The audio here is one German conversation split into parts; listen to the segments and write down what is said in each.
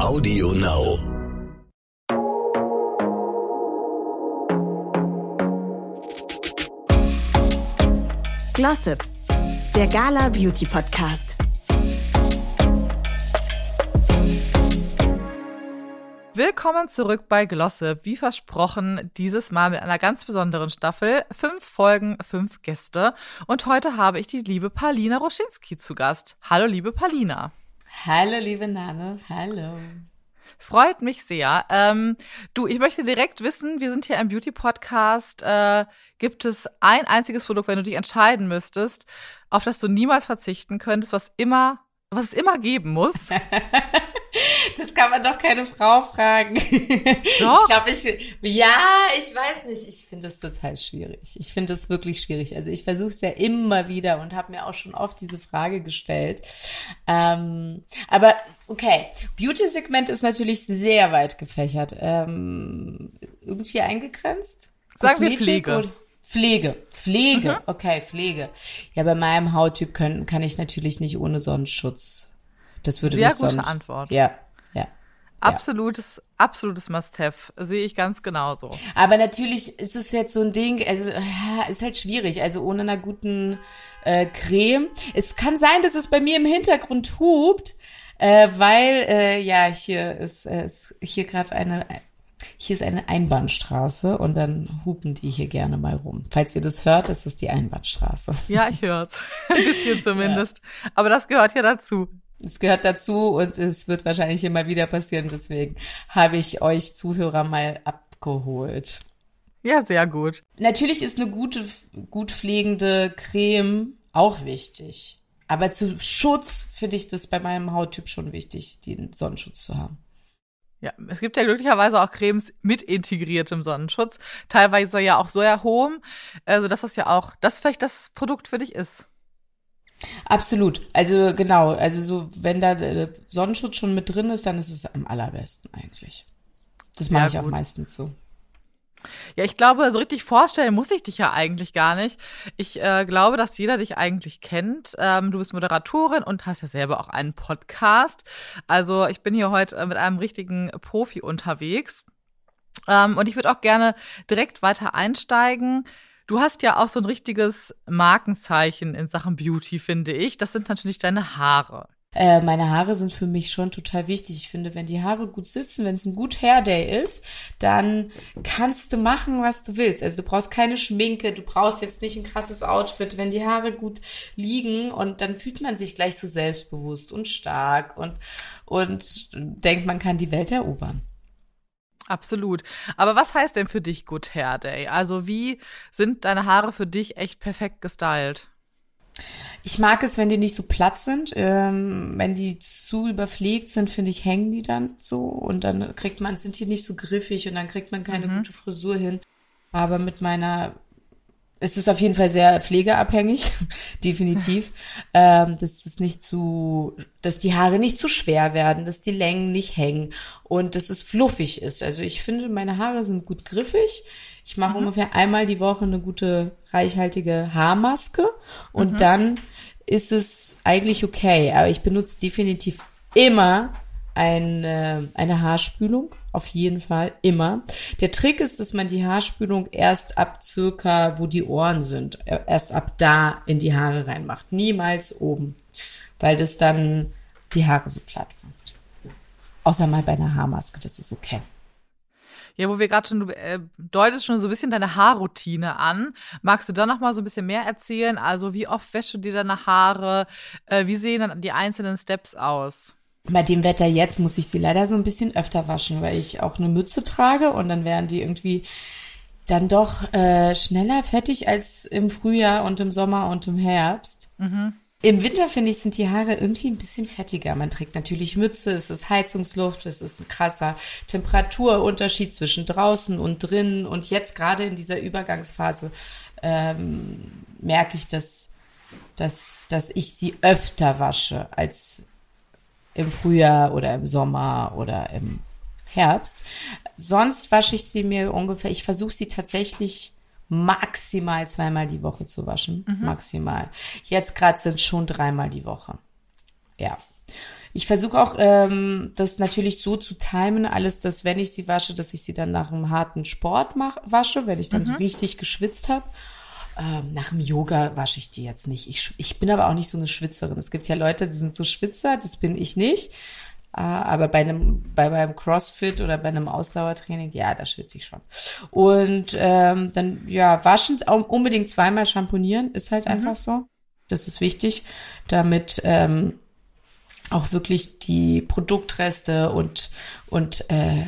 Audio Now. Glossip, der Gala Beauty Podcast. Willkommen zurück bei Glossip. Wie versprochen, dieses Mal mit einer ganz besonderen Staffel. Fünf Folgen, fünf Gäste. Und heute habe ich die liebe Palina Roschinski zu Gast. Hallo, liebe Palina. Hallo, liebe Nane. Hallo. Freut mich sehr. Ähm, du, ich möchte direkt wissen, wir sind hier im Beauty-Podcast. Äh, gibt es ein einziges Produkt, wenn du dich entscheiden müsstest, auf das du niemals verzichten könntest, was immer, was es immer geben muss? Das kann man doch keine Frau fragen. Doch. Ich glaube, ich, ja, ich weiß nicht. Ich finde es total schwierig. Ich finde es wirklich schwierig. Also ich versuche es ja immer wieder und habe mir auch schon oft diese Frage gestellt. Ähm, aber okay, Beauty-Segment ist natürlich sehr weit gefächert. Ähm, irgendwie eingegrenzt? Sagen wir Pflege. oder- Pflege, Pflege, Mhm. okay, Pflege. Ja, bei meinem Hauttyp können, kann ich natürlich nicht ohne Sonnenschutz. Das würde Sehr gute Antwort. Ja, ja. Absolutes, absolutes Must-Have. Sehe ich ganz genauso. Aber natürlich ist es jetzt so ein Ding, also ja, ist halt schwierig, also ohne einer guten äh, Creme. Es kann sein, dass es bei mir im Hintergrund hupt, äh, weil äh, ja hier ist, äh, ist hier gerade eine hier ist eine Einbahnstraße und dann hupen die hier gerne mal rum. Falls ihr das hört, ist es die Einbahnstraße. Ja, ich höre es. Ein bisschen zumindest. Aber das gehört ja dazu. Es gehört dazu und es wird wahrscheinlich immer wieder passieren. Deswegen habe ich euch Zuhörer mal abgeholt. Ja, sehr gut. Natürlich ist eine gute, gut pflegende Creme auch wichtig. Aber zu Schutz finde ich das bei meinem Hauttyp schon wichtig, den Sonnenschutz zu haben. Ja, es gibt ja glücklicherweise auch Cremes mit integriertem Sonnenschutz, teilweise ja auch Sojahohm, also dass das ja auch, das vielleicht das Produkt für dich ist. Absolut. Also genau, also so, wenn da der Sonnenschutz schon mit drin ist, dann ist es am allerbesten eigentlich. Das mache Ja, ich auch meistens so. Ja, ich glaube, so richtig vorstellen muss ich dich ja eigentlich gar nicht. Ich äh, glaube, dass jeder dich eigentlich kennt. Ähm, du bist Moderatorin und hast ja selber auch einen Podcast. Also ich bin hier heute äh, mit einem richtigen Profi unterwegs. Ähm, und ich würde auch gerne direkt weiter einsteigen. Du hast ja auch so ein richtiges Markenzeichen in Sachen Beauty, finde ich. Das sind natürlich deine Haare. Äh, meine Haare sind für mich schon total wichtig. Ich finde, wenn die Haare gut sitzen, wenn es ein gut Hair Day ist, dann kannst du machen, was du willst. Also du brauchst keine Schminke, du brauchst jetzt nicht ein krasses Outfit. Wenn die Haare gut liegen und dann fühlt man sich gleich so selbstbewusst und stark und, und denkt, man kann die Welt erobern. Absolut. Aber was heißt denn für dich Good Hair Day? Also wie sind deine Haare für dich echt perfekt gestylt? Ich mag es, wenn die nicht so platt sind. Ähm, wenn die zu überpflegt sind, finde ich, hängen die dann so und dann kriegt man, sind die nicht so griffig und dann kriegt man keine gute Frisur hin. Aber mit meiner, es ist auf jeden Fall sehr pflegeabhängig, definitiv, ähm, dass es nicht zu, dass die Haare nicht zu schwer werden, dass die Längen nicht hängen und dass es fluffig ist. Also ich finde, meine Haare sind gut griffig. Ich mache ungefähr einmal die Woche eine gute, reichhaltige Haarmaske und dann ist es eigentlich okay. Aber ich benutze definitiv immer eine, eine Haarspülung. Auf jeden Fall. Immer. Der Trick ist, dass man die Haarspülung erst ab circa, wo die Ohren sind, äh, erst ab da in die Haare reinmacht. Niemals oben. Weil das dann die Haare so platt macht. Außer mal bei einer Haarmaske, das ist okay. Ja, wo wir gerade schon, du äh, deutest schon so ein bisschen deine Haarroutine an. Magst du da noch mal so ein bisschen mehr erzählen? Also wie oft wäschst du dir deine Haare? Äh, wie sehen dann die einzelnen Steps aus? Bei dem Wetter jetzt muss ich sie leider so ein bisschen öfter waschen, weil ich auch eine Mütze trage und dann werden die irgendwie dann doch äh, schneller fertig als im Frühjahr und im Sommer und im Herbst. Im Winter, finde ich, sind die Haare irgendwie ein bisschen fettiger. Man trägt natürlich Mütze, es ist Heizungsluft, es ist ein krasser Temperaturunterschied zwischen draußen und drinnen. Und jetzt gerade in dieser Übergangsphase ähm, merke ich, dass, dass, dass ich sie öfter wasche als im Frühjahr oder im Sommer oder im Herbst. Sonst wasche ich sie mir ungefähr, ich versuche sie tatsächlich maximal zweimal die Woche zu waschen. Maximal. Jetzt gerade sind schon dreimal die Woche. Ja. Ich versuche auch, ähm, das natürlich so zu timen, alles, dass wenn ich sie wasche, dass ich sie dann nach einem harten Sport mach, wasche, wenn ich dann mhm. so richtig geschwitzt habe. Ähm, nach dem Yoga wasche ich die jetzt nicht. Ich, ich bin aber auch nicht so eine Schwitzerin. Es gibt ja Leute, die sind so Schwitzer, das bin ich nicht. Äh, aber bei einem, bei beim CrossFit oder bei einem Ausdauertraining, ja, da schwitze ich schon. Und ähm, dann, ja, waschen, unbedingt zweimal schamponieren, ist halt mhm. einfach so. Das ist wichtig, damit ähm, auch wirklich die Produktreste und und äh,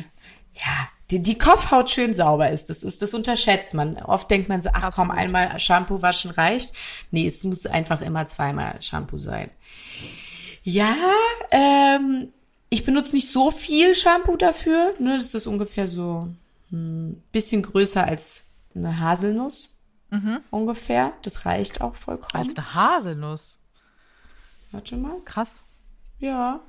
ja die, die Kopfhaut schön sauber ist. Das ist das unterschätzt man. Oft denkt man so, ach Absolut. komm, einmal Shampoo waschen reicht. Nee, es muss einfach immer zweimal Shampoo sein. Ja, ähm, ich benutze nicht so viel Shampoo dafür. Ne, das ist ungefähr so ein hm, bisschen größer als eine Haselnuss. Mhm. Ungefähr. Das reicht auch vollkommen. Als eine Haselnuss. Warte mal. Krass. Ja.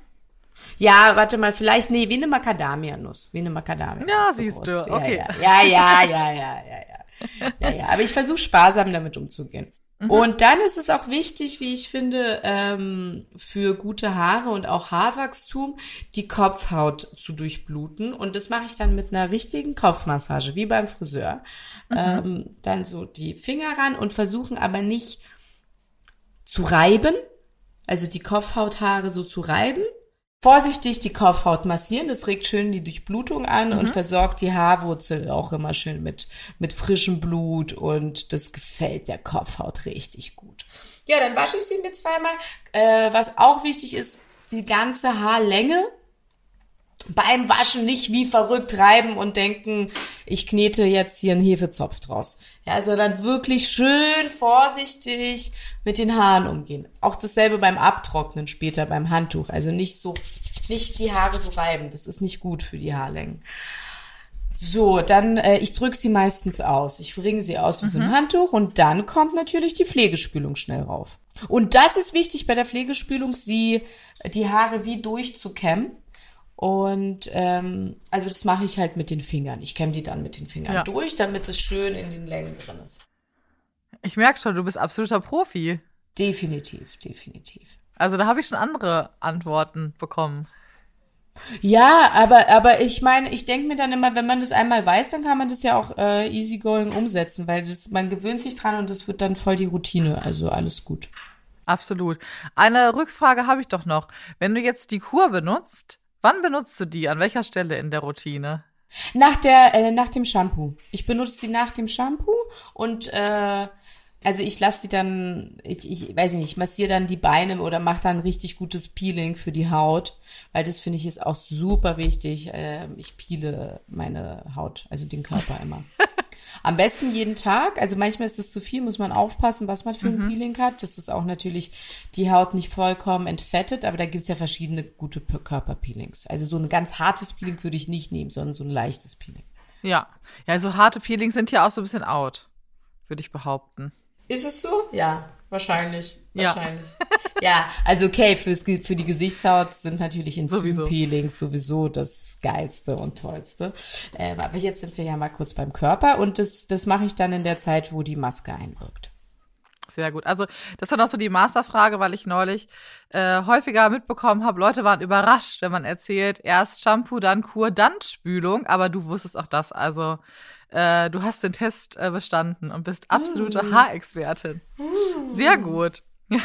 Ja, warte mal, vielleicht, nee, wie eine Macadamia-Nuss. Wie eine Macadamia. Ja, siehst groß. du, okay. Ja, ja, ja, ja, ja, ja, ja. ja, ja. Aber ich versuche sparsam damit umzugehen. Mhm. Und dann ist es auch wichtig, wie ich finde, ähm, für gute Haare und auch Haarwachstum, die Kopfhaut zu durchbluten. Und das mache ich dann mit einer richtigen Kopfmassage, wie beim Friseur. Mhm. Ähm, dann so die Finger ran und versuchen aber nicht zu reiben, also die Kopfhauthaare so zu reiben, vorsichtig die Kopfhaut massieren. Das regt schön die Durchblutung an mhm. und versorgt die Haarwurzel auch immer schön mit, mit frischem Blut und das gefällt der Kopfhaut richtig gut. Ja, dann wasche ich sie mit zweimal. Äh, was auch wichtig ist, die ganze Haarlänge beim Waschen nicht wie verrückt reiben und denken, ich knete jetzt hier einen Hefezopf draus. Ja, sondern wirklich schön vorsichtig mit den Haaren umgehen. Auch dasselbe beim Abtrocknen später beim Handtuch. Also nicht so, nicht die Haare so reiben. Das ist nicht gut für die Haarlängen. So, dann, äh, ich drücke sie meistens aus. Ich bringe sie aus wie mhm. so ein mhm. Handtuch und dann kommt natürlich die Pflegespülung schnell rauf. Und das ist wichtig bei der Pflegespülung, sie, die Haare wie durchzukämmen und ähm, also das mache ich halt mit den Fingern. Ich kämme die dann mit den Fingern ja. durch, damit es schön in den Längen drin ist. Ich merke schon, du bist absoluter Profi. Definitiv, definitiv. Also da habe ich schon andere Antworten bekommen. Ja, aber aber ich meine, ich denke mir dann immer, wenn man das einmal weiß, dann kann man das ja auch äh, easygoing umsetzen, weil das, man gewöhnt sich dran und das wird dann voll die Routine. Also alles gut. Absolut. Eine Rückfrage habe ich doch noch. Wenn du jetzt die Kur benutzt, Wann benutzt du die? An welcher Stelle in der Routine? Nach der, äh, nach dem Shampoo. Ich benutze sie nach dem Shampoo und äh, also ich lasse sie dann, ich, ich weiß nicht, ich massiere dann die Beine oder mache dann richtig gutes Peeling für die Haut, weil das finde ich ist auch super wichtig. Äh, ich peele meine Haut, also den Körper immer. Am besten jeden Tag. Also manchmal ist das zu viel, muss man aufpassen, was man für ein mhm. Peeling hat. Das ist auch natürlich die Haut nicht vollkommen entfettet, aber da gibt's ja verschiedene gute Körperpeelings. Also so ein ganz hartes Peeling würde ich nicht nehmen, sondern so ein leichtes Peeling. Ja. Ja, also harte Peelings sind ja auch so ein bisschen out, würde ich behaupten. Ist es so? Ja, wahrscheinlich. Wahrscheinlich. Ja. ja, also okay, fürs, für die Gesichtshaut sind natürlich Enzympeelings sowieso. sowieso das Geilste und Tollste. Ähm, aber jetzt sind wir ja mal kurz beim Körper und das, das mache ich dann in der Zeit, wo die Maske einwirkt. Sehr gut. Also das ist dann auch so die Masterfrage, weil ich neulich äh, häufiger mitbekommen habe, Leute waren überrascht, wenn man erzählt, erst Shampoo, dann Kur, dann Spülung, aber du wusstest auch das. Also äh, du hast den Test äh, bestanden und bist absolute mm. Haarexpertin. Mm. Sehr gut.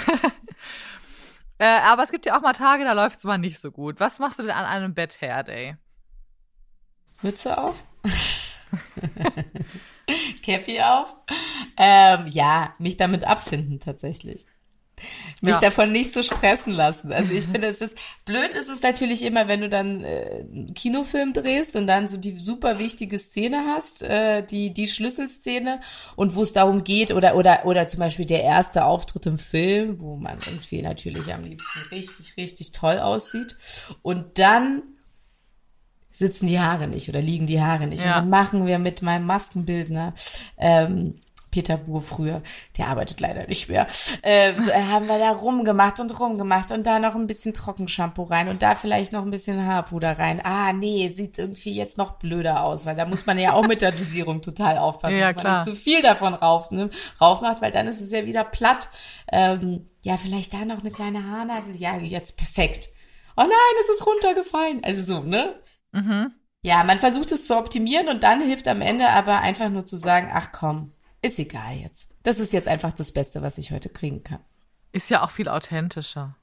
äh, aber es gibt ja auch mal Tage, da läuft es mal nicht so gut. Was machst du denn an einem Bad Hair Day? Mütze auf. Cappy auf. Ähm, ja, mich damit abfinden tatsächlich mich ja. davon nicht so stressen lassen. Also ich finde, es ist blöd ist es natürlich immer, wenn du dann äh, einen Kinofilm drehst und dann so die super wichtige Szene hast, äh, die die Schlüsselszene und wo es darum geht oder oder oder zum Beispiel der erste Auftritt im Film, wo man irgendwie natürlich am liebsten richtig richtig toll aussieht und dann sitzen die Haare nicht oder liegen die Haare nicht. Ja. Und dann machen wir mit meinem Maskenbildner ähm, Peter Buhr früher, der arbeitet leider nicht mehr, äh, so, äh, haben wir da rumgemacht und rumgemacht und da noch ein bisschen Trockenshampoo rein und da vielleicht noch ein bisschen Haarpuder rein. Ah, nee, sieht irgendwie jetzt noch blöder aus, weil da muss man ja auch mit der Dosierung total aufpassen, ja, dass man nicht zu viel davon rauf, ne, rauf macht, weil dann ist es ja wieder platt. Ähm, ja, vielleicht da noch eine kleine Haarnadel. Ja, jetzt perfekt. oh nein, es ist runtergefallen. Also so, ne? Mhm. Ja, man versucht es zu optimieren und dann hilft am Ende aber einfach nur zu sagen, ach komm, ist egal jetzt. Das ist jetzt einfach das Beste, was ich heute kriegen kann. Ist ja auch viel authentischer.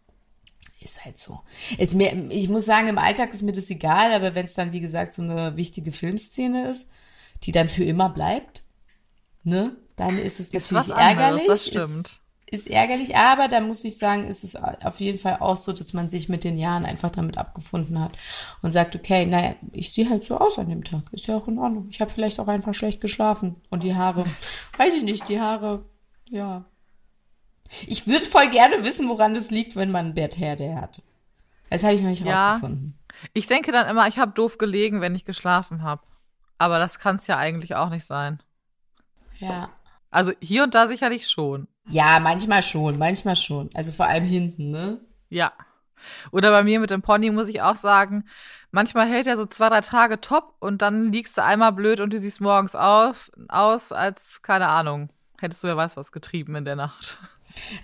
Ist halt so. Ist mir, ich muss sagen, im Alltag ist mir das egal, aber wenn es dann, wie gesagt, so eine wichtige Filmszene ist, die dann für immer bleibt, ne, dann ist es ist natürlich ärgerlich. Anderes, das stimmt. Ist, ist ärgerlich, aber da muss ich sagen, ist es auf jeden Fall auch so, dass man sich mit den Jahren einfach damit abgefunden hat und sagt, okay, naja, ich sehe halt so aus an dem Tag. Ist ja auch in Ordnung. Ich habe vielleicht auch einfach schlecht geschlafen und die Haare, weiß ich nicht, die Haare, ja. Ich würde voll gerne wissen, woran das liegt, wenn man ein her der hat. Das habe ich noch nicht ja. rausgefunden. Ich denke dann immer, ich habe doof gelegen, wenn ich geschlafen habe. Aber das kann es ja eigentlich auch nicht sein. Ja. Also hier und da sicherlich schon. Ja, manchmal schon, manchmal schon. Also vor allem hinten, ne? Ja. Oder bei mir mit dem Pony muss ich auch sagen, manchmal hält er so zwei, drei Tage top und dann liegst du einmal blöd und du siehst morgens auf, aus, als, keine Ahnung, hättest du ja weiß was getrieben in der Nacht.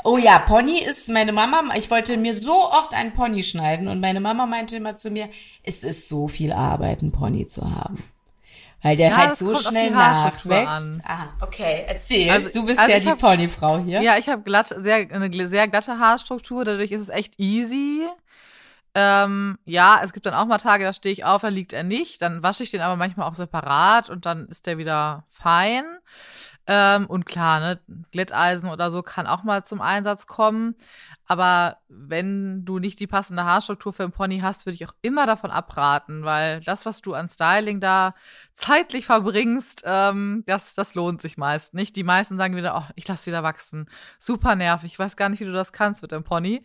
Oh ja, Pony ist meine Mama. Ich wollte mir so oft einen Pony schneiden und meine Mama meinte immer zu mir, es ist so viel Arbeit, einen Pony zu haben weil der ja, halt so schnell nachwächst. Ah, okay, erzähl. Also, du bist also ja die hab, Ponyfrau hier. Ja, ich habe glatt, sehr, eine sehr glatte Haarstruktur, dadurch ist es echt easy. Ähm, ja, es gibt dann auch mal Tage, da stehe ich auf, da liegt er nicht. Dann wasche ich den aber manchmal auch separat und dann ist der wieder fein. Ähm, und klar, ne, Glätteisen oder so kann auch mal zum Einsatz kommen. Aber wenn du nicht die passende Haarstruktur für einen Pony hast, würde ich auch immer davon abraten, weil das, was du an Styling da zeitlich verbringst, ähm, das, das lohnt sich meist nicht. Die meisten sagen wieder, oh, ich lass wieder wachsen. Super nervig. Ich weiß gar nicht, wie du das kannst mit dem Pony.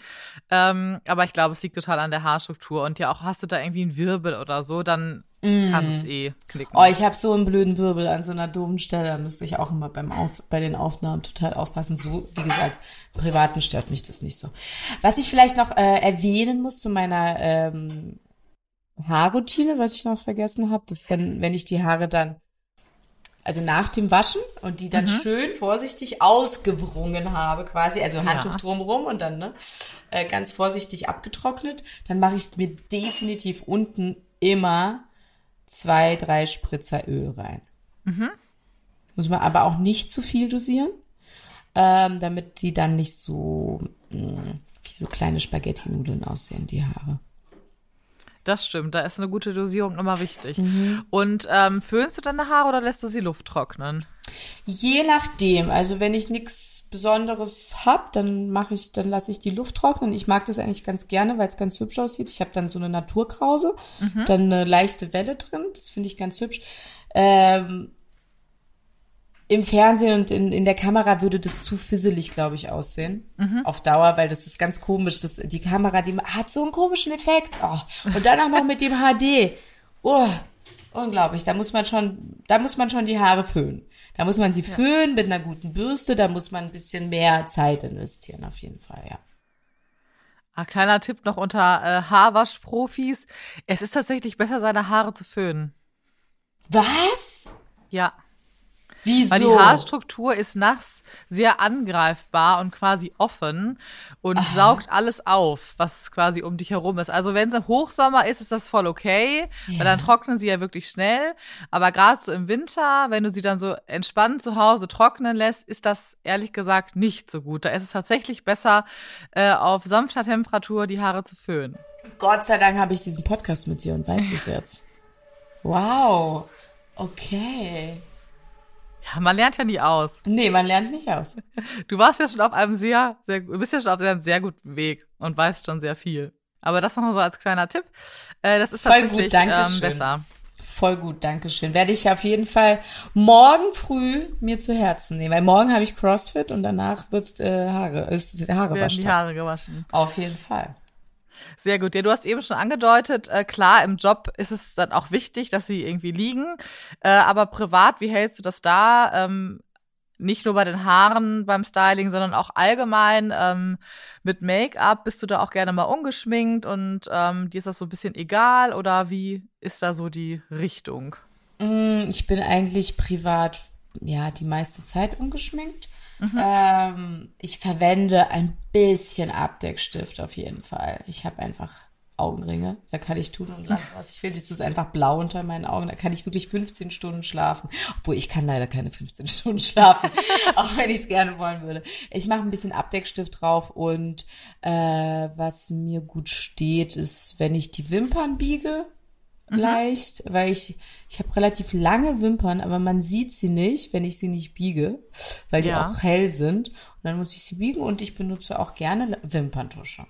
Ähm, aber ich glaube, es liegt total an der Haarstruktur. Und ja, auch hast du da irgendwie einen Wirbel oder so, dann mm. kann es eh knicken. Oh, ich habe so einen blöden Wirbel an so einer doofen Stelle. Da müsste ich auch immer beim Auf bei den Aufnahmen total aufpassen. So, wie gesagt, privaten stört mich das nicht so. Was ich vielleicht noch äh, erwähnen muss zu meiner ähm, Haarroutine, was ich noch vergessen habe, dass wenn, wenn ich die Haare dann also nach dem Waschen und die dann mhm. schön vorsichtig ausgewrungen habe, quasi, also Handtuch ja. drumrum und dann ne, äh, ganz vorsichtig abgetrocknet, dann mache ich mir definitiv unten immer zwei, drei Spritzer Öl rein. Mhm. Muss man aber auch nicht zu viel dosieren, ähm, damit die dann nicht so mh, mm, wie so kleine Spaghetti-Nudeln aussehen, die Haare. Das stimmt, da ist eine gute Dosierung immer wichtig. Mhm. Und ähm, föhnst du deine Haare oder lässt du sie Luft trocknen? Je nachdem. Also wenn ich nichts Besonderes hab, dann mache ich, dann lasse ich die Luft trocknen. Ich mag das eigentlich ganz gerne, weil es ganz hübsch aussieht. Ich habe dann so eine Naturkrause, mhm. dann eine leichte Welle drin. Das finde ich ganz hübsch. Ähm, im Fernsehen und in, in der Kamera würde das zu fisselig, glaube ich, aussehen. Mhm. Auf Dauer, weil das ist ganz komisch. Das, die Kamera, die hat so einen komischen Effekt. Oh. Und dann auch noch mit dem HD. Oh, unglaublich. Da muss man schon, da muss man schon die Haare föhnen. Da muss man sie ja. föhnen mit einer guten Bürste. Da muss man ein bisschen mehr Zeit investieren, auf jeden Fall, ja. Ah, kleiner Tipp noch unter äh, Haarwaschprofis. Es ist tatsächlich besser, seine Haare zu föhnen. Was? Ja. Wieso? Weil die Haarstruktur ist nass sehr angreifbar und quasi offen und Aha. saugt alles auf, was quasi um dich herum ist. Also wenn es im Hochsommer ist, ist das voll okay, ja. weil dann trocknen sie ja wirklich schnell. Aber gerade so im Winter, wenn du sie dann so entspannt zu Hause trocknen lässt, ist das ehrlich gesagt nicht so gut. Da ist es tatsächlich besser, äh, auf sanfter Temperatur die Haare zu föhnen. Gott sei Dank habe ich diesen Podcast mit dir und weiß das jetzt. Wow. Okay. Ja, man lernt ja nie aus. Nee, man lernt nicht aus. Du warst ja schon auf einem sehr, sehr, du bist ja schon auf einem sehr guten Weg und weißt schon sehr viel. Aber das nochmal so als kleiner Tipp. Äh, das ist Voll tatsächlich gut, ähm, besser. Voll gut, Dankeschön. Werde ich auf jeden Fall morgen früh mir zu Herzen nehmen. Weil morgen habe ich CrossFit und danach wird äh, Haare, ist Haare waschen. die Haare gewaschen. Auf jeden Fall. Sehr gut. Ja, du hast eben schon angedeutet, äh, klar, im Job ist es dann auch wichtig, dass sie irgendwie liegen. Äh, aber privat, wie hältst du das da? Ähm, nicht nur bei den Haaren beim Styling, sondern auch allgemein ähm, mit Make-up. Bist du da auch gerne mal ungeschminkt und ähm, dir ist das so ein bisschen egal oder wie ist da so die Richtung? Mm, ich bin eigentlich privat ja die meiste Zeit ungeschminkt. Mhm. Ähm, ich verwende ein bisschen Abdeckstift auf jeden Fall. Ich habe einfach Augenringe. Da kann ich tun und lassen, was ich will. Das ist einfach blau unter meinen Augen. Da kann ich wirklich 15 Stunden schlafen. Obwohl ich kann leider keine 15 Stunden schlafen, auch wenn ich es gerne wollen würde. Ich mache ein bisschen Abdeckstift drauf und äh, was mir gut steht, ist, wenn ich die Wimpern biege, mhm. leicht, weil ich ich habe relativ lange Wimpern, aber man sieht sie nicht, wenn ich sie nicht biege, weil die ja. auch hell sind. Und dann muss ich sie biegen und ich benutze auch gerne Wimperntusche.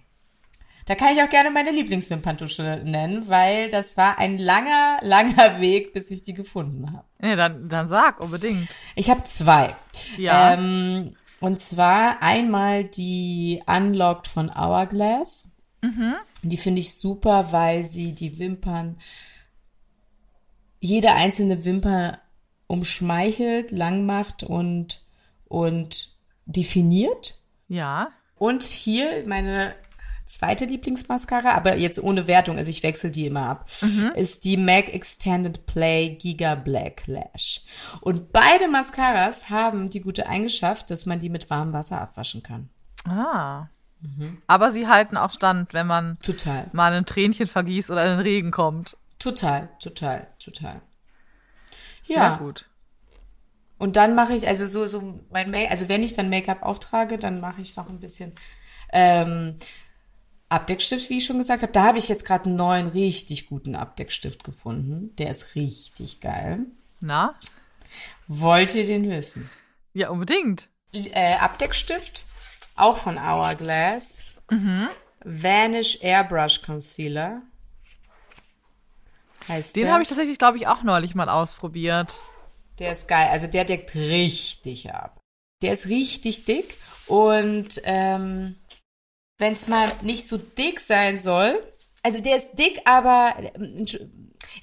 Da kann ich auch gerne meine Lieblingswimperntusche nennen, weil das war ein langer, langer Weg, bis ich die gefunden habe. Ja, dann, dann sag unbedingt. Ich habe zwei. Ja. Ähm, und zwar einmal die Unlocked von Hourglass. Mhm. Die finde ich super, weil sie die Wimpern, jede einzelne Wimper umschmeichelt, lang macht und, und definiert. Ja. Und hier meine zweite Lieblingsmascara, aber jetzt ohne Wertung, also ich wechsle die immer ab, mhm. ist die MAC Extended Play Giga Black Lash. Und beide Mascaras haben die gute Eigenschaft, dass man die mit warmem Wasser abwaschen kann. Ah. Mhm. Aber sie halten auch stand, wenn man total. mal ein Tränchen vergießt oder in den Regen kommt. Total, total, total. Sehr ja. gut. Und dann mache ich, also so, so mein Make, also wenn ich dann Make-up auftrage, dann mache ich noch ein bisschen ähm, Abdeckstift, wie ich schon gesagt habe. Da habe ich jetzt gerade einen neuen, richtig guten Abdeckstift gefunden. Der ist richtig geil. Na? Wollt ihr den wissen? Ja, unbedingt. Äh, Abdeckstift, auch von Hourglass. Mhm. Vanish Airbrush Concealer. Heißt den habe ich tatsächlich, glaube ich, auch neulich mal ausprobiert. Der ist geil. Also der deckt richtig ab. Der ist richtig dick und ähm, wenn es mal nicht so dick sein soll, also der ist dick, aber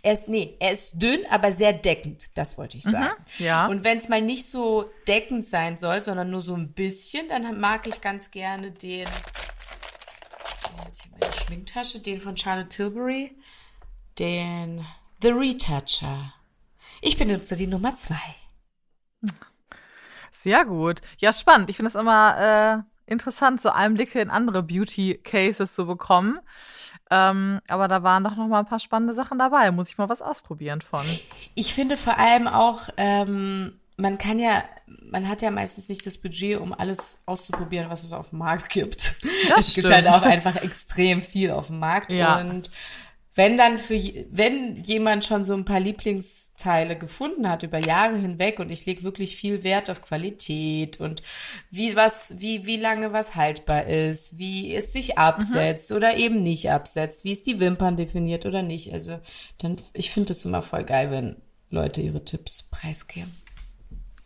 er ist nee, er ist dünn, aber sehr deckend, das wollte ich mhm, sagen. Mhm, ja. Und wenn es mal nicht so deckend sein soll, sondern nur so ein bisschen, dann mag ich ganz gerne den meine Schminktasche, den von Charlotte Tilbury, den The Retoucher. Ich benutze die Nummer zwei. Sehr gut. Ja, spannend. Ich finde das immer äh, interessant, so Einblicke in andere Beauty-Cases zu bekommen. Ähm, aber da waren doch noch mal ein paar spannende Sachen dabei. Muss ich mal was ausprobieren von. Ich finde vor allem auch, ähm, man kann ja, man hat ja meistens nicht das Budget, um alles auszuprobieren, was es auf dem Markt gibt. Das es gibt halt auch einfach extrem viel auf dem Markt. Ja. Und wenn dann für, wenn jemand schon so ein paar Lieblingsteile gefunden hat über Jahre hinweg und ich lege wirklich viel Wert auf Qualität und wie was, wie, wie lange was haltbar ist, wie es sich absetzt mhm. oder eben nicht absetzt, wie es die Wimpern definiert oder nicht. Also dann, ich finde es immer voll geil, wenn Leute ihre Tipps preisgeben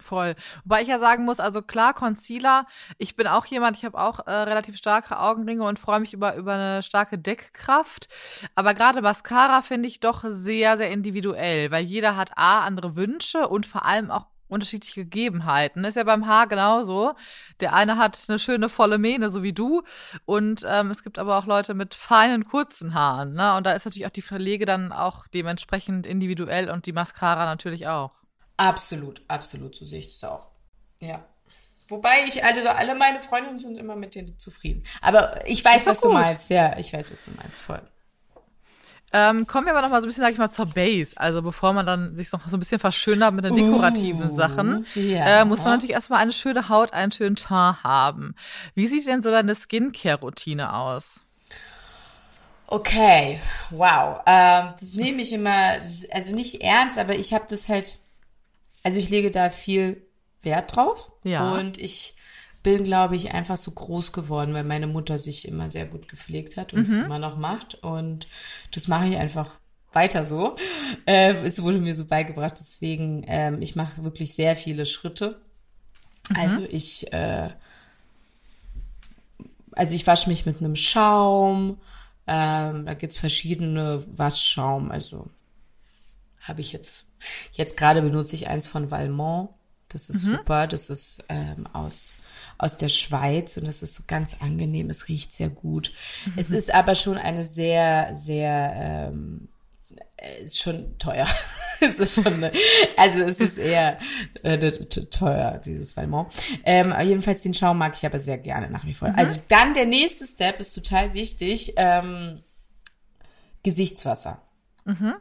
voll. Wobei ich ja sagen muss, also klar, Concealer, ich bin auch jemand, ich habe auch äh, relativ starke Augenringe und freue mich über, über eine starke Deckkraft. Aber gerade Mascara finde ich doch sehr, sehr individuell, weil jeder hat A, andere Wünsche und vor allem auch unterschiedliche Gegebenheiten. Ist ja beim Haar genauso. Der eine hat eine schöne volle Mähne, so wie du. Und ähm, es gibt aber auch Leute mit feinen, kurzen Haaren. Ne? Und da ist natürlich auch die Verlege dann auch dementsprechend individuell und die Mascara natürlich auch. Absolut, absolut, so sehe ich es auch. Ja. Wobei ich, also alle meine Freundinnen sind immer mit denen zufrieden. Aber ich weiß, was gut. du meinst. Ja, ich weiß, was du meinst, voll. Ähm, kommen wir aber noch mal so ein bisschen, sag ich mal, zur Base. Also bevor man dann sich noch so ein bisschen verschönert mit den dekorativen uh, Sachen, ja. äh, muss man natürlich erstmal eine schöne Haut, einen schönen Teint haben. Wie sieht denn so deine Skincare-Routine aus? Okay, wow. Ähm, das nehme ich immer, also nicht ernst, aber ich habe das halt also ich lege da viel Wert drauf. Ja. Und ich bin, glaube ich, einfach so groß geworden, weil meine Mutter sich immer sehr gut gepflegt hat und mhm. es immer noch macht. Und das mache ich einfach weiter so. Äh, es wurde mir so beigebracht. Deswegen, ähm, ich mache wirklich sehr viele Schritte. Mhm. Also ich, äh, also ich wasche mich mit einem Schaum. Ähm, da gibt's verschiedene Waschschaum. Also habe ich jetzt Jetzt gerade benutze ich eins von Valmont. Das ist mhm. super. Das ist ähm, aus, aus der Schweiz und das ist so ganz angenehm. Es riecht sehr gut. Mhm. Es ist aber schon eine sehr, sehr, ähm, ist schon teuer. es ist schon, eine, also es ist eher äh, teuer, dieses Valmont. Ähm, jedenfalls den Schaum mag ich aber sehr gerne nach wie vor. Mhm. Also dann der nächste Step ist total wichtig. Ähm, Gesichtswasser. Mhm.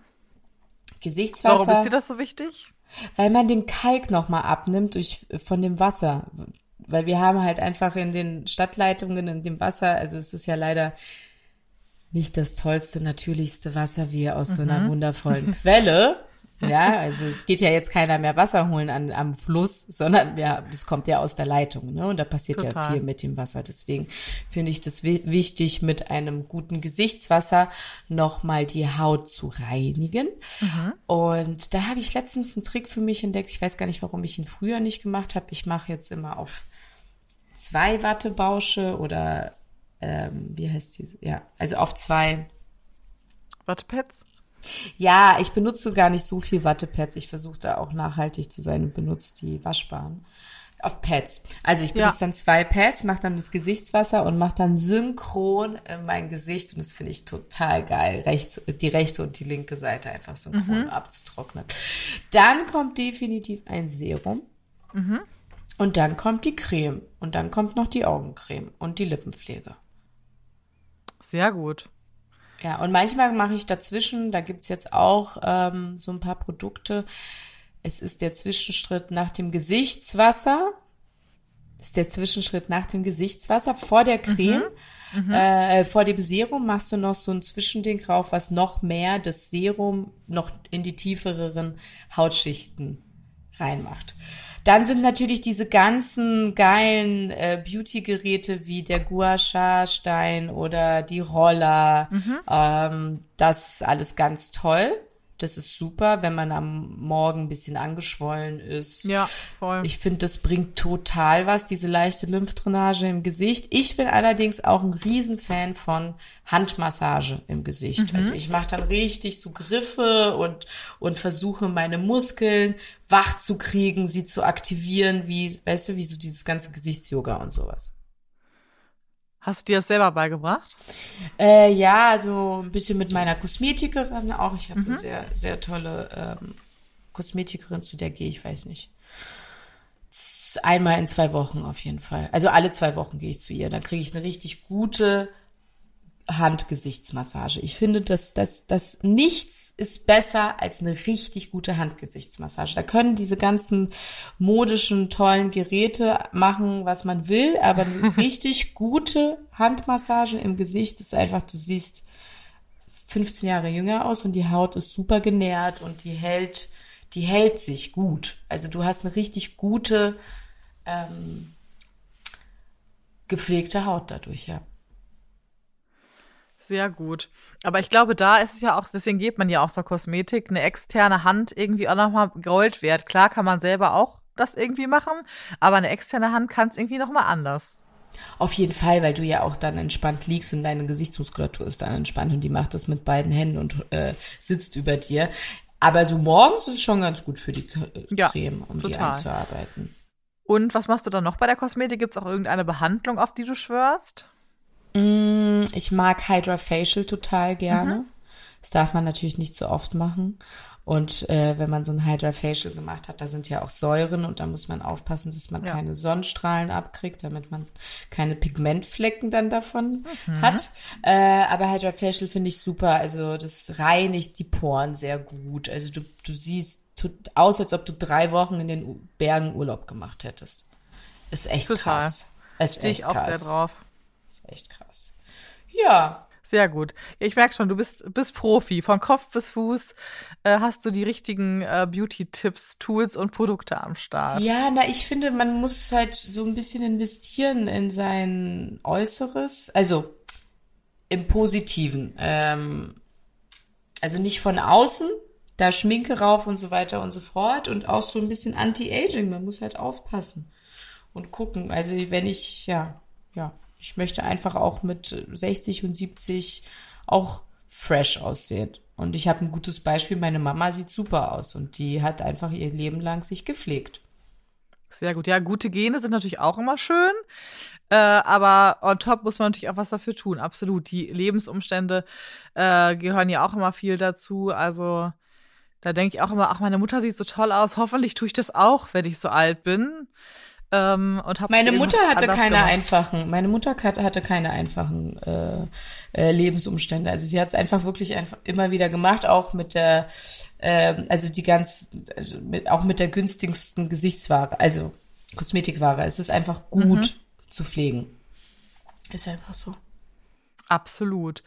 Gesichtswasser. Warum ist dir das so wichtig? Weil man den Kalk nochmal abnimmt durch, von dem Wasser. Weil wir haben halt einfach in den Stadtleitungen, in dem Wasser, also es ist ja leider nicht das tollste, natürlichste Wasser wie aus mhm. so einer mhm. wundervollen Quelle. Ja, also es geht ja jetzt keiner mehr Wasser holen an, am Fluss, sondern ja, es kommt ja aus der Leitung, ne? Und da passiert Total. ja viel mit dem Wasser. Deswegen finde ich das wichtig, mit einem guten Gesichtswasser nochmal die Haut zu reinigen. Mhm. Und da habe ich letztens einen Trick für mich entdeckt. Ich weiß gar nicht, warum ich ihn früher nicht gemacht habe. Ich mache jetzt immer auf zwei Wattebausche oder ähm, wie heißt die? Ja, also auf zwei Wattepads. Ja, ich benutze gar nicht so viel Wattepads. Ich versuche da auch nachhaltig zu sein und benutze die waschbaren. Auf Pads. Also ich benutze ja. dann zwei Pads, mache dann das Gesichtswasser und mache dann synchron in mein Gesicht und das finde ich total geil, rechts, die rechte und die linke Seite einfach synchron mhm. abzutrocknen. Dann kommt definitiv ein Serum. Mhm. Und dann kommt die Creme und dann kommt noch die Augencreme und die Lippenpflege. Sehr gut. Ja, und manchmal mache ich dazwischen, da gibt's jetzt auch ähm, so ein paar Produkte. Es ist der Zwischenschritt nach dem Gesichtswasser. Das ist der Zwischenschritt nach dem Gesichtswasser vor der Creme. Mhm. Mhm. Äh, vor dem Serum machst du noch so ein Zwischending drauf, was noch mehr das Serum noch in die tieferen Hautschichten reinmacht. Dann sind natürlich diese ganzen geilen äh, Beauty-Geräte wie der Gua Sha Stein oder die Roller. Mhm. Ähm, das ist alles ganz toll. Das ist super, wenn man am Morgen ein bisschen angeschwollen ist. Ja, voll. Ich finde, das bringt total was, diese leichte Lymphdrainage im Gesicht. Ich bin allerdings auch ein Riesenfan von Handmassage im Gesicht. Mhm. Also ich mache dann richtig so Griffe und, und versuche meine Muskeln wach zu kriegen, sie zu aktivieren, wie, weißt du, wie so dieses ganze Gesichtsyoga und sowas. Hast du dir das selber beigebracht? Äh, ja, also ein bisschen mit meiner Kosmetikerin auch. Ich habe mhm. eine sehr, sehr tolle ähm, Kosmetikerin, zu der gehe ich, weiß nicht. Einmal in zwei Wochen auf jeden Fall. Also alle zwei Wochen gehe ich zu ihr. Dann kriege ich eine richtig gute Handgesichtsmassage. Ich finde, dass, dass, dass nichts ist besser als eine richtig gute Handgesichtsmassage. Da können diese ganzen modischen, tollen Geräte machen, was man will, aber eine richtig gute Handmassage im Gesicht ist einfach, du siehst 15 Jahre jünger aus und die Haut ist super genährt und die hält, die hält sich gut. Also du hast eine richtig gute, ähm, gepflegte Haut dadurch, ja. Sehr gut. Aber ich glaube, da ist es ja auch, deswegen geht man ja auch zur Kosmetik, eine externe Hand irgendwie auch nochmal Gold wert. Klar kann man selber auch das irgendwie machen, aber eine externe Hand kann es irgendwie nochmal anders. Auf jeden Fall, weil du ja auch dann entspannt liegst und deine Gesichtsmuskulatur ist dann entspannt und die macht das mit beiden Händen und äh, sitzt über dir. Aber so morgens ist es schon ganz gut für die Creme, ja, um total. die einzuarbeiten. Und was machst du dann noch bei der Kosmetik? Gibt es auch irgendeine Behandlung, auf die du schwörst? Mm, ich mag Hydra-Facial total gerne. Mhm. Das darf man natürlich nicht so oft machen. Und äh, wenn man so ein Hydra-Facial gemacht hat, da sind ja auch Säuren und da muss man aufpassen, dass man ja. keine Sonnenstrahlen abkriegt, damit man keine Pigmentflecken dann davon mhm. hat. Äh, aber Hydra-Facial finde ich super. Also das reinigt die Poren sehr gut. Also du, du siehst aus, als ob du drei Wochen in den Bergen Urlaub gemacht hättest. Ist echt Total. krass. Ist Stehe ich auch sehr drauf ist echt krass. Ja. Sehr gut. Ich merke schon, du bist, bist Profi. Von Kopf bis Fuß äh, hast du die richtigen äh, Beauty-Tipps, Tools und Produkte am Start. Ja, na, ich finde, man muss halt so ein bisschen investieren in sein Äußeres. Also im Positiven. Ähm, also nicht von außen, da Schminke rauf und so weiter und so fort. Und auch so ein bisschen Anti-Aging. Man muss halt aufpassen und gucken. Also wenn ich, ja, ja, ich möchte einfach auch mit 60 und 70 auch fresh aussehen. Und ich habe ein gutes Beispiel. Meine Mama sieht super aus und die hat einfach ihr Leben lang sich gepflegt. Sehr gut. Ja, gute Gene sind natürlich auch immer schön. Äh, aber on top muss man natürlich auch was dafür tun. Absolut. Die Lebensumstände äh, gehören ja auch immer viel dazu. Also da denke ich auch immer, ach, meine Mutter sieht so toll aus. Hoffentlich tue ich das auch, wenn ich so alt bin. Äh, Ähm, und hab meine Mutter hatte keine gemacht. einfachen, meine Mutter hatte keine einfachen äh, äh, Lebensumstände. Also sie hat es einfach wirklich einfach immer wieder gemacht, auch mit der, äh, also die ganz, also mit, auch mit der günstigsten Gesichtsware, also Kosmetikware. Es ist einfach gut Mhm. zu pflegen. Ist einfach so. Absolut.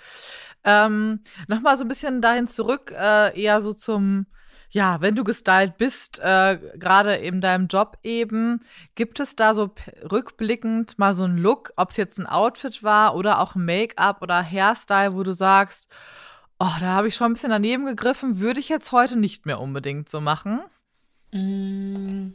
Ähm, Nochmal so ein bisschen dahin zurück, äh, eher so zum, ja, wenn du gestylt bist, äh, gerade in deinem Job eben, gibt es da so rückblickend mal so einen Look, ob es jetzt ein Outfit war oder auch Make-up oder Hairstyle, wo du sagst, oh, da habe ich schon ein bisschen daneben gegriffen, würde ich jetzt heute nicht mehr unbedingt so machen? Mm.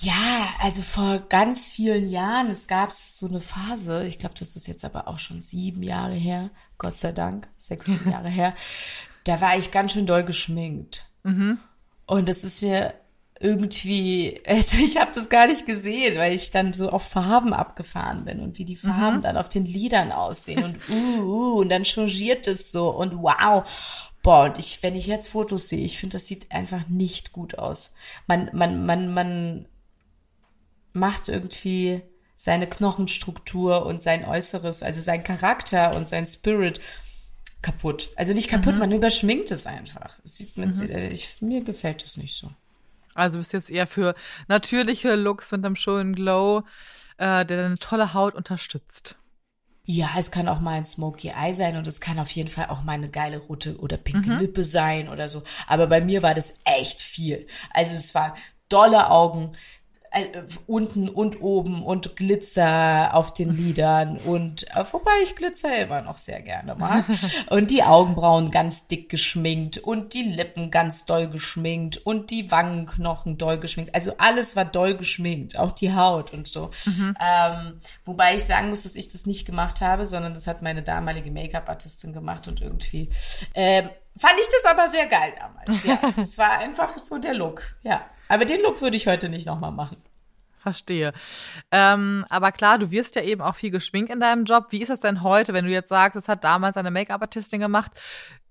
Ja, also vor ganz vielen Jahren, es gab so eine Phase, ich glaube, das ist jetzt aber auch schon sieben Jahre her, Gott sei Dank, sechs, sieben Jahre her, da war ich ganz schön doll geschminkt. Und das ist mir irgendwie, also ich habe das gar nicht gesehen, weil ich dann so auf Farben abgefahren bin und wie die Farben dann auf den Lidern aussehen und uh, uh, und dann changiert es so und wow. Boah, und ich, wenn ich jetzt Fotos sehe, ich finde, das sieht einfach nicht gut aus. Man, man, man, man macht irgendwie seine Knochenstruktur und sein Äußeres, also sein Charakter und sein Spirit kaputt. Also nicht kaputt, man überschminkt es einfach. Es sieht, man sieht, ich, mir gefällt das nicht so. Also bist jetzt eher für natürliche Looks mit einem schönen Glow, äh, der deine tolle Haut unterstützt. Ja, es kann auch mal ein Smoky Eye sein und es kann auf jeden Fall auch mal eine geile rote oder pinke Lippe sein oder so. Aber bei mir war das echt viel. Also es waren dolle Augen, äh, unten und oben und Glitzer auf den Lidern und äh, wobei ich Glitzer immer noch sehr gerne mag und die Augenbrauen ganz dick geschminkt und die Lippen ganz doll geschminkt und die Wangenknochen doll geschminkt. Also alles war doll geschminkt, auch die Haut und so. Ähm, wobei ich sagen muss, dass ich das nicht gemacht habe, sondern das hat meine damalige Make-up-Artistin gemacht und irgendwie ähm, fand ich das aber sehr geil damals. Ja, das war einfach so der Look. Ja, aber den Look würde ich heute nicht nochmal machen. Verstehe. Ähm, aber klar, du wirst ja eben auch viel geschminkt in deinem Job. Wie ist das denn heute, wenn du jetzt sagst, das hat damals eine Make-up-Artistin gemacht?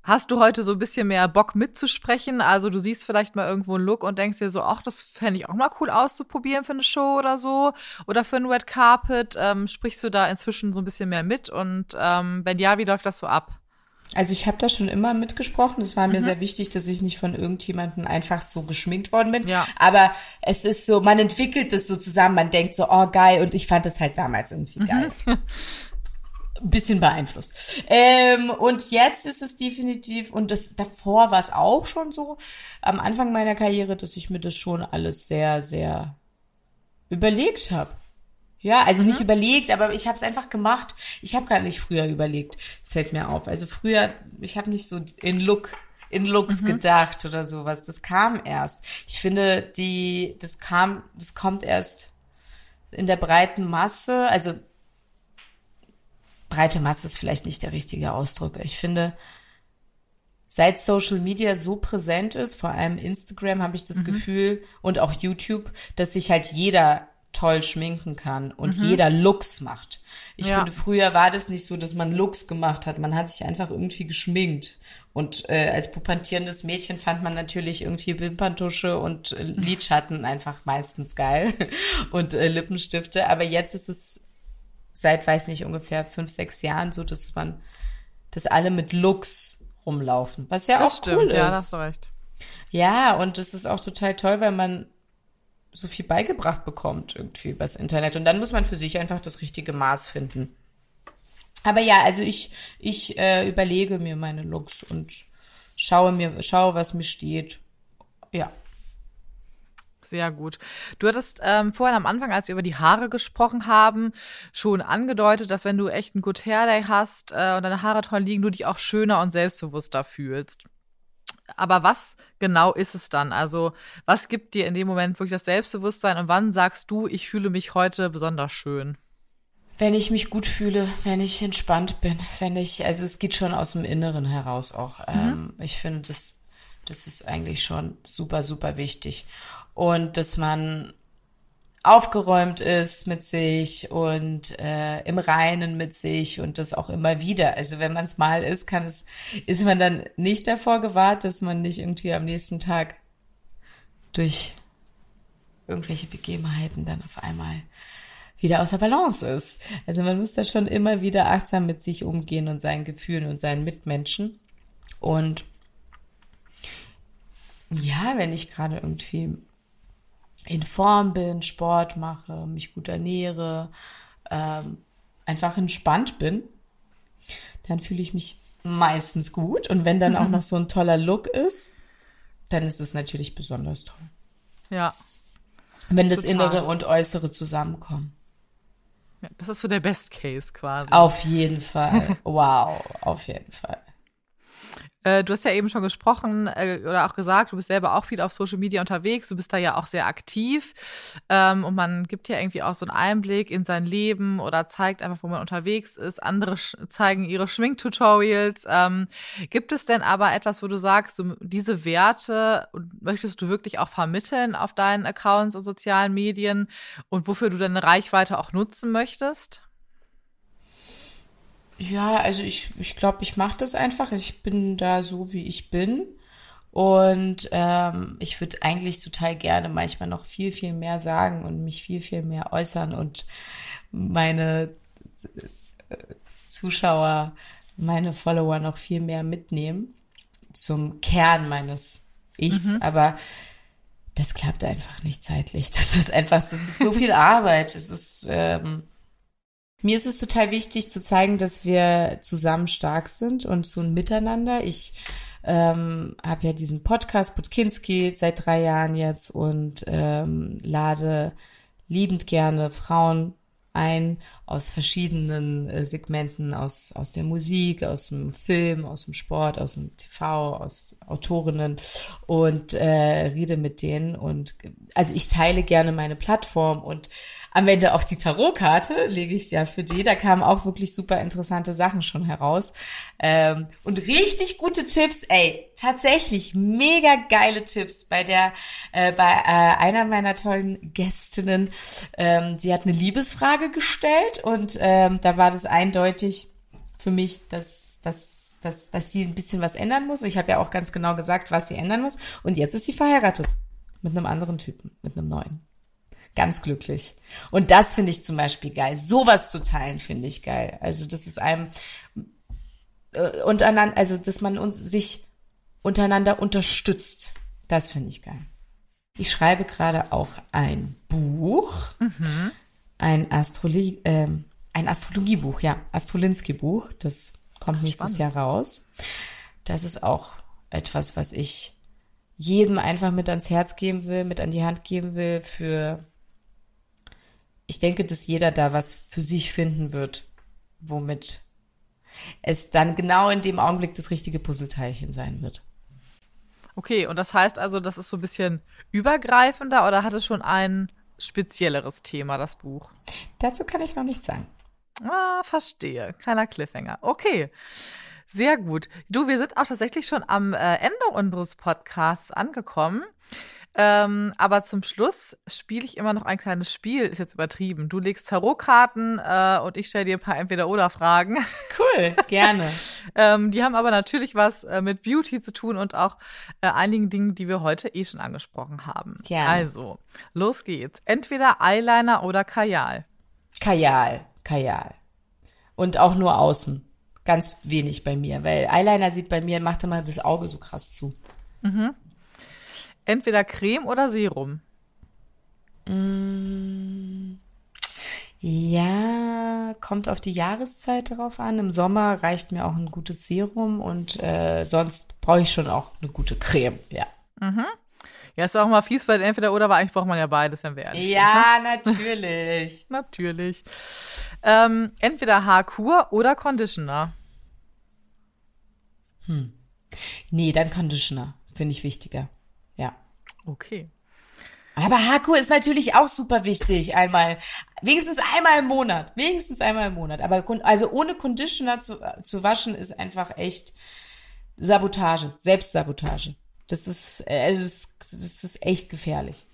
Hast du heute so ein bisschen mehr Bock mitzusprechen? Also du siehst vielleicht mal irgendwo einen Look und denkst dir so, ach, das fände ich auch mal cool auszuprobieren für eine Show oder so oder für ein Red Carpet. Ähm, sprichst du da inzwischen so ein bisschen mehr mit? Und ähm, wenn ja, wie läuft das so ab? Also ich habe da schon immer mitgesprochen. Es war mir sehr wichtig, dass ich nicht von irgendjemandem einfach so geschminkt worden bin. Ja. Aber es ist so, man entwickelt es so zusammen. Man denkt so, oh geil. Und ich fand das halt damals irgendwie geil. Ein bisschen beeinflusst. Ähm, und jetzt ist es definitiv, und das davor war es auch schon so, am Anfang meiner Karriere, dass ich mir das schon alles sehr, sehr überlegt habe. Ja, also nicht überlegt, aber ich habe es einfach gemacht. Ich habe gar nicht früher überlegt, fällt mir auf. Also früher, ich habe nicht so in Look, in Looks gedacht oder sowas. Das kam erst. Ich finde, die, das kam, das kommt erst in der breiten Masse. Also breite Masse ist vielleicht nicht der richtige Ausdruck. Ich finde, seit Social Media so präsent ist, vor allem Instagram, habe ich das Gefühl und auch YouTube, dass sich halt jeder toll schminken kann und jeder Looks macht. Ich Ja. finde, früher war das nicht so, dass man Looks gemacht hat. Man hat sich einfach irgendwie geschminkt. Und äh, als pubertierendes Mädchen fand man natürlich irgendwie Wimperntusche und äh, Lidschatten einfach meistens geil und äh, Lippenstifte. Aber jetzt ist es seit, weiß nicht, ungefähr fünf, sechs Jahren so, dass man, dass alle mit Looks rumlaufen. Was ja Das auch stimmt, cool ja, ist. da hast du recht. Ja, und das ist auch total toll, weil man so viel beigebracht bekommt irgendwie übers Internet. Und dann muss man für sich einfach das richtige Maß finden. Aber ja, also ich, ich äh, überlege mir meine Looks und schaue mir, schaue, was mir steht. Ja. Sehr gut. Du hattest ähm, vorhin am Anfang, als wir über die Haare gesprochen haben, schon angedeutet, dass wenn du echt einen Good Hair Day hast äh, und deine Haare toll liegen, du dich auch schöner und selbstbewusster fühlst. Aber was genau ist es dann? Also, was gibt dir in dem Moment wirklich das Selbstbewusstsein und wann sagst du, ich fühle mich heute besonders schön? Wenn ich mich gut fühle, wenn ich entspannt bin, wenn ich, also es geht schon aus dem Inneren heraus auch. Ähm, ich finde, das, das ist eigentlich schon super, super wichtig. Und dass man aufgeräumt ist mit sich und äh, im Reinen mit sich und das auch immer wieder. Also wenn man es mal ist, kann es, ist man dann nicht davor gewahrt, dass man nicht irgendwie am nächsten Tag durch irgendwelche Begebenheiten dann auf einmal wieder außer Balance ist. Also man muss da schon immer wieder achtsam mit sich umgehen und seinen Gefühlen und seinen Mitmenschen. Und ja, wenn ich gerade irgendwie in Form bin, Sport mache, mich gut ernähre, ähm, einfach entspannt bin, dann fühle ich mich meistens gut. Und wenn dann auch noch so ein toller Look ist, dann ist es natürlich besonders toll. Ja. Wenn das Total. Innere und Äußere zusammenkommen. ja. Das ist so der Best Case quasi. Auf jeden Fall. Wow, auf jeden Fall. Äh, du hast ja eben schon gesprochen äh, oder auch gesagt, du bist selber auch viel auf Social Media unterwegs. Du bist da ja auch sehr aktiv. Ähm, und man gibt ja irgendwie auch so einen Einblick in sein Leben oder zeigt einfach, wo man unterwegs ist. Andere zeigen ihre Schminktutorials. Ähm, gibt es denn aber etwas, wo du sagst, du, diese Werte möchtest du wirklich auch vermitteln auf deinen Accounts und sozialen Medien und wofür du deine Reichweite auch nutzen möchtest? Ja, also ich, ich glaube, ich mache das einfach. Ich bin da so, wie ich bin. Und ähm, ich würde eigentlich total gerne manchmal noch viel, viel mehr sagen und mich viel, viel mehr äußern und meine äh, Zuschauer, meine Follower noch viel mehr mitnehmen zum Kern meines Ichs. Aber das klappt einfach nicht zeitlich. Das ist einfach, das ist so viel Arbeit. Es ist, ähm, mir ist es total wichtig zu zeigen, dass wir zusammen stark sind und so ein Miteinander. Ich ähm, habe ja diesen Podcast Putkinski seit drei Jahren jetzt und ähm, lade liebend gerne Frauen ein aus verschiedenen äh, Segmenten, aus, aus der Musik, aus dem Film, aus dem Sport, aus dem TV, aus Autorinnen und äh, rede mit denen. Und also ich teile gerne meine Plattform und am Ende auch die Tarotkarte lege ich ja für die. Da kamen auch wirklich super interessante Sachen schon heraus. Ähm, und richtig gute Tipps, ey, tatsächlich mega geile Tipps bei der, äh, bei äh, einer meiner tollen Gästinnen. Ähm, sie hat eine Liebesfrage gestellt und ähm, da war das eindeutig für mich, dass, dass, dass, dass sie ein bisschen was ändern muss. Ich habe ja auch ganz genau gesagt, was sie ändern muss. Und jetzt ist sie verheiratet mit einem anderen Typen, mit einem neuen ganz glücklich. Und das finde ich zum Beispiel geil. Sowas zu teilen finde ich geil. Also das ist einem äh, untereinander, also dass man uns sich untereinander unterstützt. Das finde ich geil. Ich schreibe gerade auch ein Buch, ein Astrologie, ähm, ein Astrologiebuch, ja, Astrolinski-Buch. Das kommt nächstes spannend. Jahr raus. Das ist auch etwas, was ich jedem einfach mit ans Herz geben will, mit an die Hand geben will für ich denke, dass jeder da was für sich finden wird, womit es dann genau in dem Augenblick das richtige Puzzleteilchen sein wird. Okay, und das heißt also, das ist so ein bisschen übergreifender oder hat es schon ein spezielleres Thema, das Buch? Dazu kann ich noch nichts sagen. Ah, verstehe. Kleiner Cliffhanger. Okay. Sehr gut. Du, wir sind auch tatsächlich schon am äh, Ende unseres Podcasts angekommen. Ähm, aber zum Schluss spiele ich immer noch ein kleines Spiel, ist jetzt übertrieben. Du legst Tarotkarten äh, und ich stelle dir ein paar Entweder-Oder-Fragen. Cool, gerne. ähm, die haben aber natürlich was äh, mit Beauty zu tun und auch äh, einigen Dingen, die wir heute eh schon angesprochen haben. Gerne. Also, los geht's. Entweder Eyeliner oder Kajal. Kajal, Kajal. Und auch nur außen. Ganz wenig bei mir, weil Eyeliner sieht bei mir, macht immer das Auge so krass zu. Entweder Creme oder Serum. Ja, kommt auf die Jahreszeit drauf an. Im Sommer reicht mir auch ein gutes Serum und äh, sonst brauche ich schon auch eine gute Creme, ja. Ja, ist auch mal fies, weil entweder oder, aber eigentlich braucht man ja beides, wenn wir ehrlich Ja, natürlich. sind. Natürlich. Ähm, entweder Haarkur oder Conditioner. Nee, dann Conditioner. Finde ich wichtiger. Okay. Aber Haarkur ist natürlich auch super wichtig. Einmal, wenigstens einmal im Monat. Wenigstens einmal im Monat. Aber also ohne Conditioner zu, zu waschen ist einfach echt Sabotage. Selbstsabotage. Das ist, äh, das, ist- das ist echt gefährlich.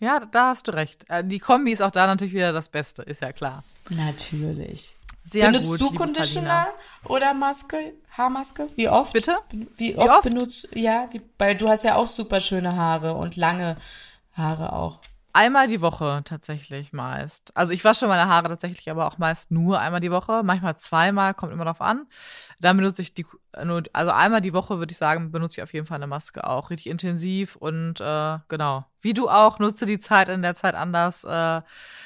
Ja, da hast du recht. Äh, Die Kombi ist auch da natürlich wieder das Beste, ist ja klar. Natürlich. Sehr benutzt gut. du Conditioner oder Maske, Haarmaske? Wie oft? Bitte? Wie oft, oft? benutzt? Ja, wie, weil du hast ja auch super schöne Haare und lange Haare auch. Einmal die Woche tatsächlich meist. Also ich wasche meine Haare tatsächlich aber auch meist nur einmal die Woche, manchmal zweimal, kommt immer drauf an. Dann benutze ich die, also einmal die Woche würde ich sagen, benutze ich auf jeden Fall eine Maske auch. Richtig intensiv und äh, genau. Wie du auch, nutze die Zeit in der Zeit anders. Äh,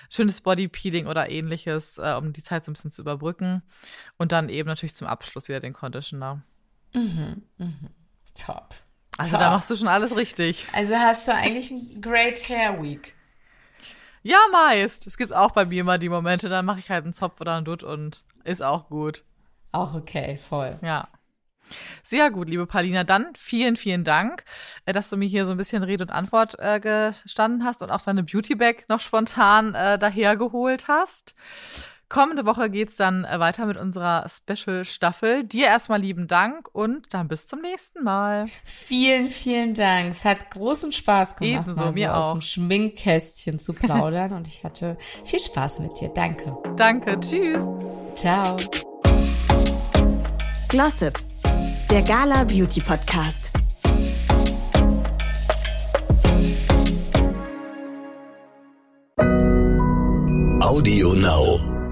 schönes Bodypeeling oder ähnliches, äh, um die Zeit so ein bisschen zu überbrücken. Und dann eben natürlich zum Abschluss wieder den Conditioner. Mhm, mhm. Top. Also Top. da machst du schon alles richtig. Also hast du eigentlich ein Great Hair Week. Ja, meist. Es gibt auch bei mir mal die Momente, dann mache ich halt einen Zopf oder einen Dutt und ist auch gut. Auch okay, voll. Ja. Sehr gut, liebe Paulina. Dann vielen, vielen Dank, äh, dass du mir hier so ein bisschen Rede und Antwort äh, gestanden hast und auch deine Beauty-Bag noch spontan äh, dahergeholt hast. Kommende Woche geht's dann äh, weiter mit unserer Special-Staffel. Dir erstmal lieben Dank und dann bis zum nächsten Mal. Vielen, vielen Dank. Es hat großen Spaß gemacht, Ebenso, mal so mir aus auch. dem Schminkkästchen zu plaudern und ich hatte viel Spaß mit dir. Danke. Danke, tschüss. Ciao. Glossip, der Gala Beauty Podcast. Audio Now.